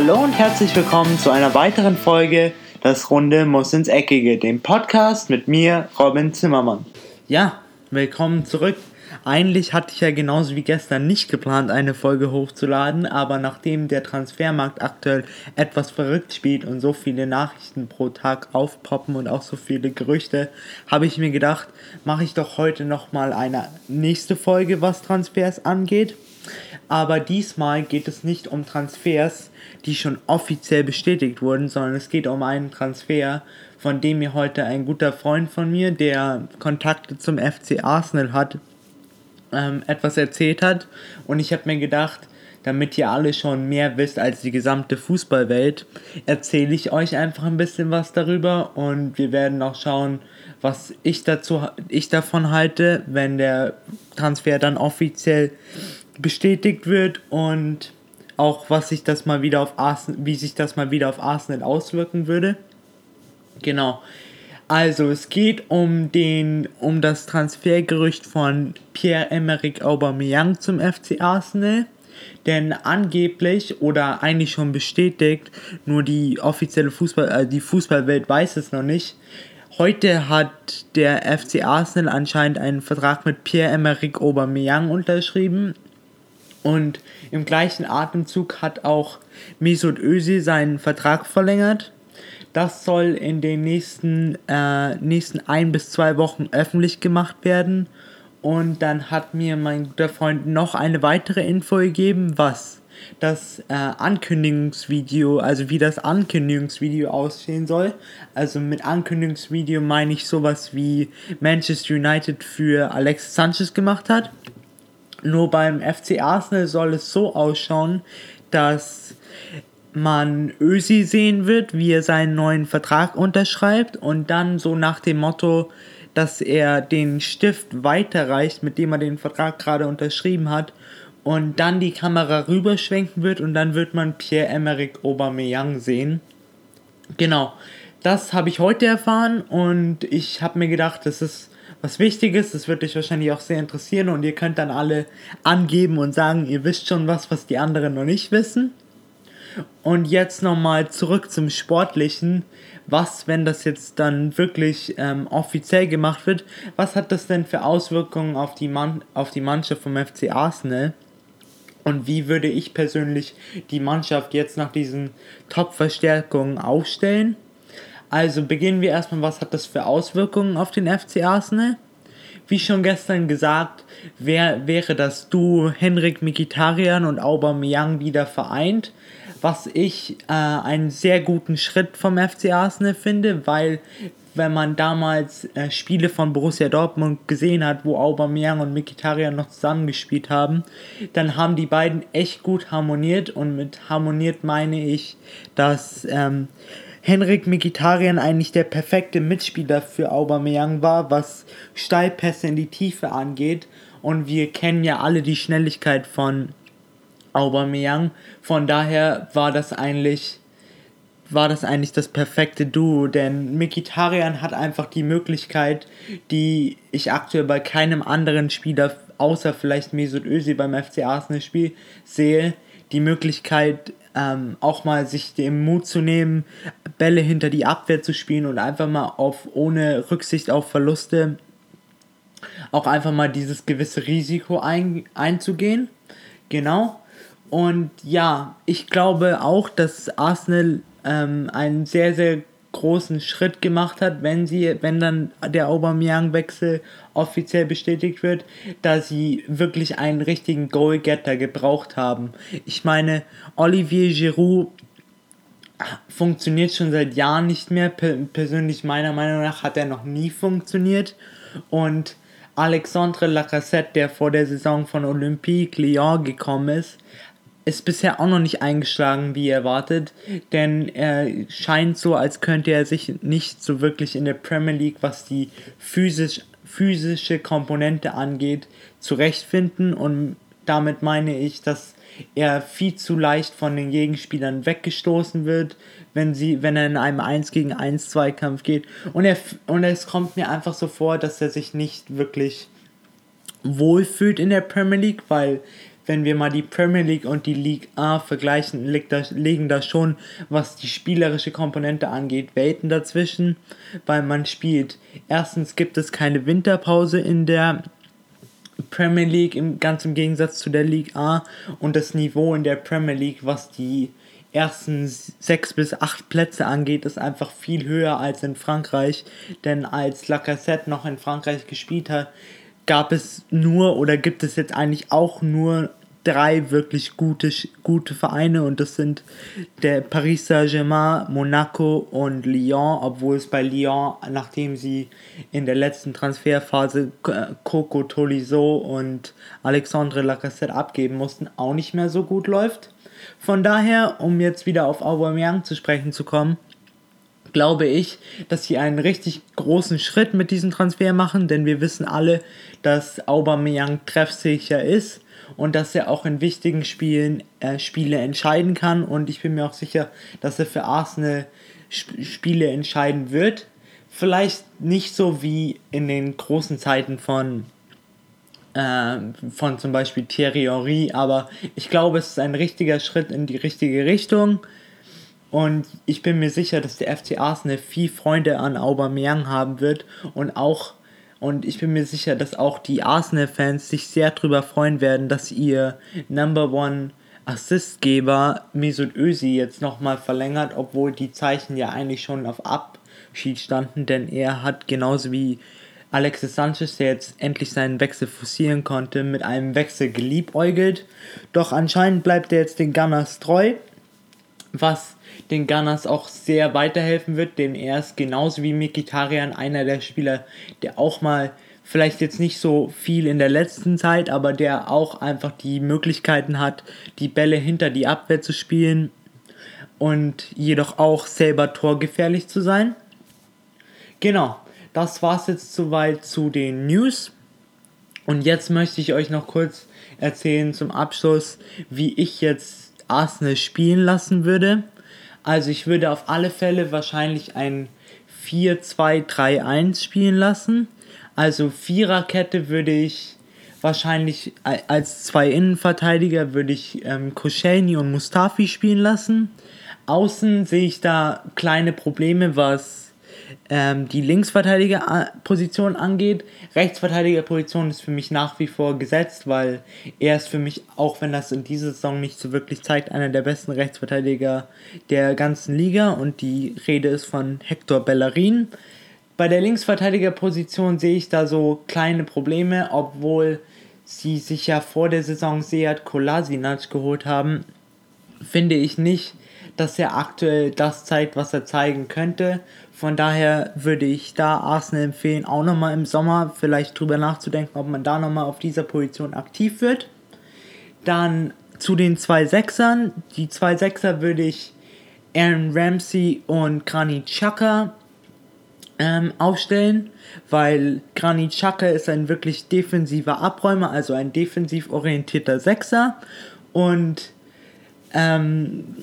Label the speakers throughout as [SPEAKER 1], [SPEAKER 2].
[SPEAKER 1] Hallo und herzlich willkommen zu einer weiteren Folge Das Runde muss ins Eckige, dem Podcast mit mir, Robin Zimmermann. Ja, willkommen zurück. Eigentlich hatte ich ja genauso wie gestern nicht geplant, eine Folge hochzuladen, aber nachdem der Transfermarkt aktuell etwas verrückt spielt und so viele Nachrichten pro Tag aufpoppen und auch so viele Gerüchte, habe ich mir gedacht, mache ich doch heute nochmal eine nächste Folge, was Transfers angeht. Aber diesmal geht es nicht um Transfers, die schon offiziell bestätigt wurden, sondern es geht um einen Transfer, von dem mir heute ein guter Freund von mir, der Kontakte zum FC Arsenal hat, ähm, etwas erzählt hat. Und ich habe mir gedacht, damit ihr alle schon mehr wisst als die gesamte Fußballwelt, erzähle ich euch einfach ein bisschen was darüber und wir werden auch schauen, was ich dazu ich davon halte, wenn der Transfer dann offiziell bestätigt wird und auch was sich das mal wieder auf Arsenal, wie sich das mal wieder auf Arsenal auswirken würde. Genau. Also es geht um den um das Transfergerücht von Pierre-Emerick Aubameyang zum FC Arsenal. Denn angeblich oder eigentlich schon bestätigt, nur die offizielle Fußball, äh, die Fußballwelt weiß es noch nicht. Heute hat der FC Arsenal anscheinend einen Vertrag mit Pierre-Emerick Aubameyang unterschrieben und im gleichen Atemzug hat auch Mesut Özil seinen Vertrag verlängert. Das soll in den nächsten, äh, nächsten ein bis zwei Wochen öffentlich gemacht werden. Und dann hat mir mein guter Freund noch eine weitere Info gegeben, was das äh, Ankündigungsvideo, also wie das Ankündigungsvideo aussehen soll. Also mit Ankündigungsvideo meine ich sowas wie Manchester United für Alexis Sanchez gemacht hat. Nur beim FC Arsenal soll es so ausschauen, dass man Ösi sehen wird, wie er seinen neuen Vertrag unterschreibt und dann so nach dem Motto, dass er den Stift weiterreicht, mit dem er den Vertrag gerade unterschrieben hat und dann die Kamera rüberschwenken wird und dann wird man Pierre-Emerick Aubameyang sehen. Genau, das habe ich heute erfahren und ich habe mir gedacht, das ist was Wichtiges. Das wird euch wahrscheinlich auch sehr interessieren und ihr könnt dann alle angeben und sagen, ihr wisst schon was, was die anderen noch nicht wissen. Und jetzt nochmal zurück zum Sportlichen. Was, wenn das jetzt dann wirklich ähm, offiziell gemacht wird, was hat das denn für Auswirkungen auf die, Mann auf die Mannschaft vom FC Arsenal? Und wie würde ich persönlich die Mannschaft jetzt nach diesen Top-Verstärkungen aufstellen? Also beginnen wir erstmal, was hat das für Auswirkungen auf den FC Arsenal? Wie schon gestern gesagt, wär, wäre das Du Henrik Mikitarian und Aubameyang wieder vereint, was ich äh, einen sehr guten Schritt vom FC Arsenal finde, weil wenn man damals äh, Spiele von Borussia Dortmund gesehen hat, wo Aubameyang und Mikitarian noch zusammengespielt haben, dann haben die beiden echt gut harmoniert und mit harmoniert meine ich, dass ähm, Henrik Mkhitaryan eigentlich der perfekte Mitspieler für Aubameyang war, was Steilpässe in die Tiefe angeht. Und wir kennen ja alle die Schnelligkeit von Aubameyang. Von daher war das eigentlich war das eigentlich das perfekte Duo, denn Mkhitaryan hat einfach die Möglichkeit, die ich aktuell bei keinem anderen Spieler außer vielleicht Mesut Özil beim FC Arsenal Spiel sehe, die Möglichkeit ähm, auch mal sich den Mut zu nehmen, Bälle hinter die Abwehr zu spielen und einfach mal auf ohne Rücksicht auf Verluste auch einfach mal dieses gewisse Risiko ein, einzugehen. Genau. Und ja, ich glaube auch, dass Arsenal ähm, einen sehr, sehr großen Schritt gemacht hat, wenn sie, wenn dann der Aubameyang-Wechsel offiziell bestätigt wird, da sie wirklich einen richtigen Goalgetter gebraucht haben. Ich meine, Olivier Giroud funktioniert schon seit Jahren nicht mehr. Persönlich meiner Meinung nach hat er noch nie funktioniert. Und Alexandre Lacassette, der vor der Saison von Olympique Lyon gekommen ist, ist bisher auch noch nicht eingeschlagen, wie erwartet, denn er scheint so, als könnte er sich nicht so wirklich in der Premier League, was die physisch, physische Komponente angeht, zurechtfinden und damit meine ich, dass er viel zu leicht von den Gegenspielern weggestoßen wird, wenn, sie, wenn er in einem 1 gegen 1 Zweikampf geht. Und, er, und es kommt mir einfach so vor, dass er sich nicht wirklich wohlfühlt in der Premier League, weil wenn wir mal die Premier League und die League A vergleichen, liegt da, liegen da schon, was die spielerische Komponente angeht, Welten dazwischen, weil man spielt. Erstens gibt es keine Winterpause in der Premier League, im, ganz im Gegensatz zu der League A und das Niveau in der Premier League, was die ersten sechs bis acht Plätze angeht, ist einfach viel höher als in Frankreich. Denn als Lacassette noch in Frankreich gespielt hat, gab es nur oder gibt es jetzt eigentlich auch nur drei wirklich gute, gute Vereine und das sind der Paris Saint-Germain, Monaco und Lyon, obwohl es bei Lyon, nachdem sie in der letzten Transferphase Coco Tolisso und Alexandre Lacassette abgeben mussten, auch nicht mehr so gut läuft. Von daher, um jetzt wieder auf Aubameyang zu sprechen zu kommen, glaube ich, dass sie einen richtig großen Schritt mit diesem Transfer machen, denn wir wissen alle, dass Aubameyang treffsicher ist und dass er auch in wichtigen Spielen äh, Spiele entscheiden kann und ich bin mir auch sicher, dass er für Arsenal Sp Spiele entscheiden wird. Vielleicht nicht so wie in den großen Zeiten von äh, von zum Beispiel Thierry Henry, aber ich glaube, es ist ein richtiger Schritt in die richtige Richtung. Und ich bin mir sicher, dass der FC Arsenal viel Freunde an Aubameyang haben wird und auch und ich bin mir sicher, dass auch die Arsenal-Fans sich sehr darüber freuen werden, dass ihr Number One Assistgeber Mesut Özil jetzt nochmal verlängert, obwohl die Zeichen ja eigentlich schon auf Abschied standen, denn er hat genauso wie Alexis Sanchez, der jetzt endlich seinen Wechsel forcieren konnte, mit einem Wechsel geliebäugelt. Doch anscheinend bleibt er jetzt den Gunners treu, was den Gunners auch sehr weiterhelfen wird, denn er ist genauso wie Mikitarian einer der Spieler, der auch mal vielleicht jetzt nicht so viel in der letzten Zeit, aber der auch einfach die Möglichkeiten hat, die Bälle hinter die Abwehr zu spielen und jedoch auch selber torgefährlich zu sein. Genau, das war's jetzt soweit zu den News. Und jetzt möchte ich euch noch kurz erzählen zum Abschluss, wie ich jetzt Arsenal spielen lassen würde. Also ich würde auf alle Fälle wahrscheinlich ein 4-2-3-1 spielen lassen. Also Viererkette würde ich wahrscheinlich als zwei Innenverteidiger würde ich ähm, Koscielny und Mustafi spielen lassen. Außen sehe ich da kleine Probleme, was ähm, die Linksverteidigerposition angeht. Rechtsverteidigerposition ist für mich nach wie vor gesetzt, weil er ist für mich, auch wenn das in dieser Saison nicht so wirklich zeigt, einer der besten Rechtsverteidiger der ganzen Liga und die Rede ist von Hector Bellerin. Bei der Linksverteidigerposition sehe ich da so kleine Probleme, obwohl sie sich ja vor der Saison Seat Kolasinac geholt haben, finde ich nicht, dass er aktuell das zeigt, was er zeigen könnte. Von daher würde ich da Arsenal empfehlen, auch nochmal im Sommer vielleicht drüber nachzudenken, ob man da nochmal auf dieser Position aktiv wird. Dann zu den zwei Sechsern. Die zwei Sechser würde ich Aaron Ramsey und Granit Xhaka ähm, aufstellen, weil Granit Xhaka ist ein wirklich defensiver Abräumer, also ein defensiv orientierter Sechser und ähm,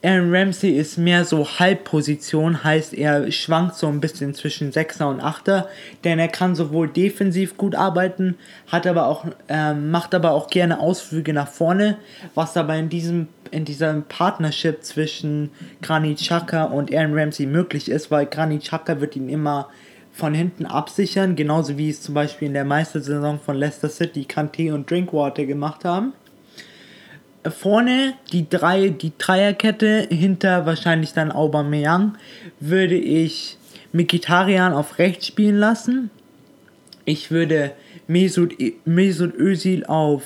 [SPEAKER 1] Aaron Ramsey ist mehr so Halbposition, heißt er schwankt so ein bisschen zwischen 6er und 8er, denn er kann sowohl defensiv gut arbeiten, hat aber auch, äh, macht aber auch gerne Ausflüge nach vorne, was aber in diesem in dieser Partnership zwischen Granit Xhaka und Aaron Ramsey möglich ist, weil Granit Xhaka wird ihn immer von hinten absichern, genauso wie es zum Beispiel in der Meistersaison von Leicester City Kanté und Drinkwater gemacht haben vorne die drei, die Dreierkette hinter wahrscheinlich dann Aubameyang würde ich Mikitarian auf rechts spielen lassen. Ich würde Mesut, Mesut Özil auf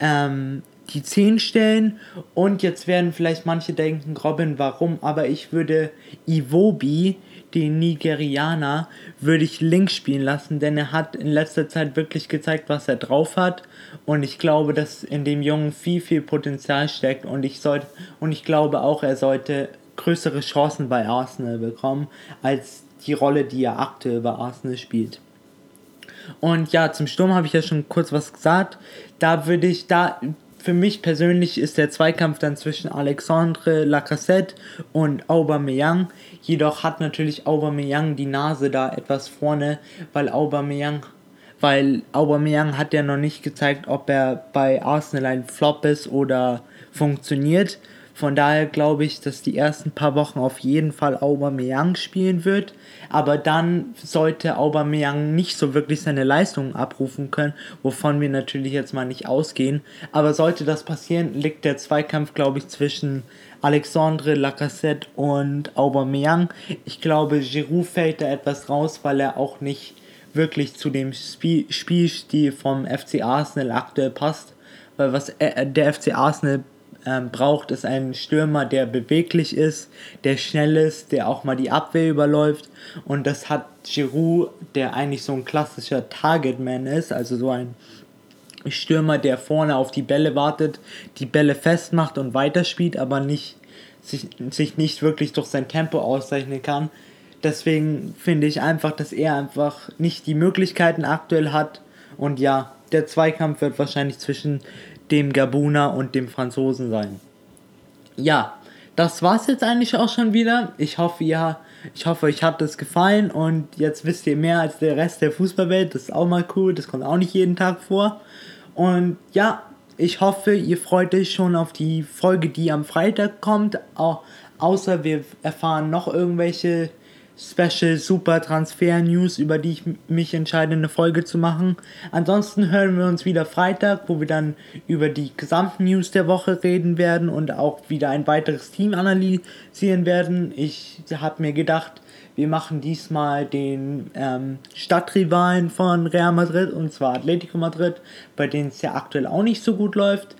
[SPEAKER 1] ähm, die 10 stellen und jetzt werden vielleicht manche denken, Robin, warum? Aber ich würde Iwobi den Nigerianer würde ich links spielen lassen, denn er hat in letzter Zeit wirklich gezeigt, was er drauf hat. Und ich glaube, dass in dem Jungen viel, viel Potenzial steckt. Und ich sollte, und ich glaube auch, er sollte größere Chancen bei Arsenal bekommen, als die Rolle, die er aktuell bei Arsenal spielt. Und ja, zum Sturm habe ich ja schon kurz was gesagt. Da würde ich, da für mich persönlich ist der Zweikampf dann zwischen Alexandre Lacassette und Aubameyang. Jedoch hat natürlich Aubameyang die Nase da etwas vorne, weil Aubameyang weil Aubameyang hat ja noch nicht gezeigt, ob er bei Arsenal ein Flop ist oder funktioniert. Von daher glaube ich, dass die ersten paar Wochen auf jeden Fall Aubameyang spielen wird. Aber dann sollte Aubameyang nicht so wirklich seine Leistungen abrufen können, wovon wir natürlich jetzt mal nicht ausgehen. Aber sollte das passieren, liegt der Zweikampf, glaube ich, zwischen Alexandre Lacassette und Aubameyang. Ich glaube, Giroud fällt da etwas raus, weil er auch nicht wirklich zu dem Spiel Spielstil vom FC Arsenal aktuell passt. Weil was der FC Arsenal ähm, braucht, ist einen Stürmer, der beweglich ist, der schnell ist, der auch mal die Abwehr überläuft. Und das hat Giroud, der eigentlich so ein klassischer Targetman ist, also so ein Stürmer, der vorne auf die Bälle wartet, die Bälle festmacht und weiterspielt, aber nicht, sich, sich nicht wirklich durch sein Tempo auszeichnen kann. Deswegen finde ich einfach, dass er einfach nicht die Möglichkeiten aktuell hat. Und ja, der Zweikampf wird wahrscheinlich zwischen dem Gabuner und dem Franzosen sein. Ja, das war's jetzt eigentlich auch schon wieder. Ich hoffe, ja, ich hoffe, euch hat es gefallen und jetzt wisst ihr mehr als der Rest der Fußballwelt. Das ist auch mal cool, das kommt auch nicht jeden Tag vor. Und ja, ich hoffe, ihr freut euch schon auf die Folge, die am Freitag kommt. Au außer wir erfahren noch irgendwelche Special Super Transfer News, über die ich mich entscheide, eine Folge zu machen. Ansonsten hören wir uns wieder Freitag, wo wir dann über die gesamten News der Woche reden werden und auch wieder ein weiteres Team analysieren werden. Ich habe mir gedacht, wir machen diesmal den ähm, Stadtrivalen von Real Madrid und zwar Atletico Madrid, bei denen es ja aktuell auch nicht so gut läuft.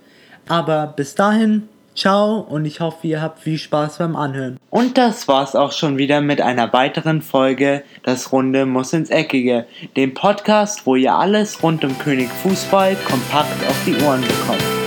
[SPEAKER 1] Aber bis dahin, Ciao und ich hoffe, ihr habt viel Spaß beim Anhören. Und das war's auch schon wieder mit einer weiteren Folge Das Runde muss ins Eckige, dem Podcast, wo ihr alles rund um König Fußball kompakt auf die Ohren bekommt.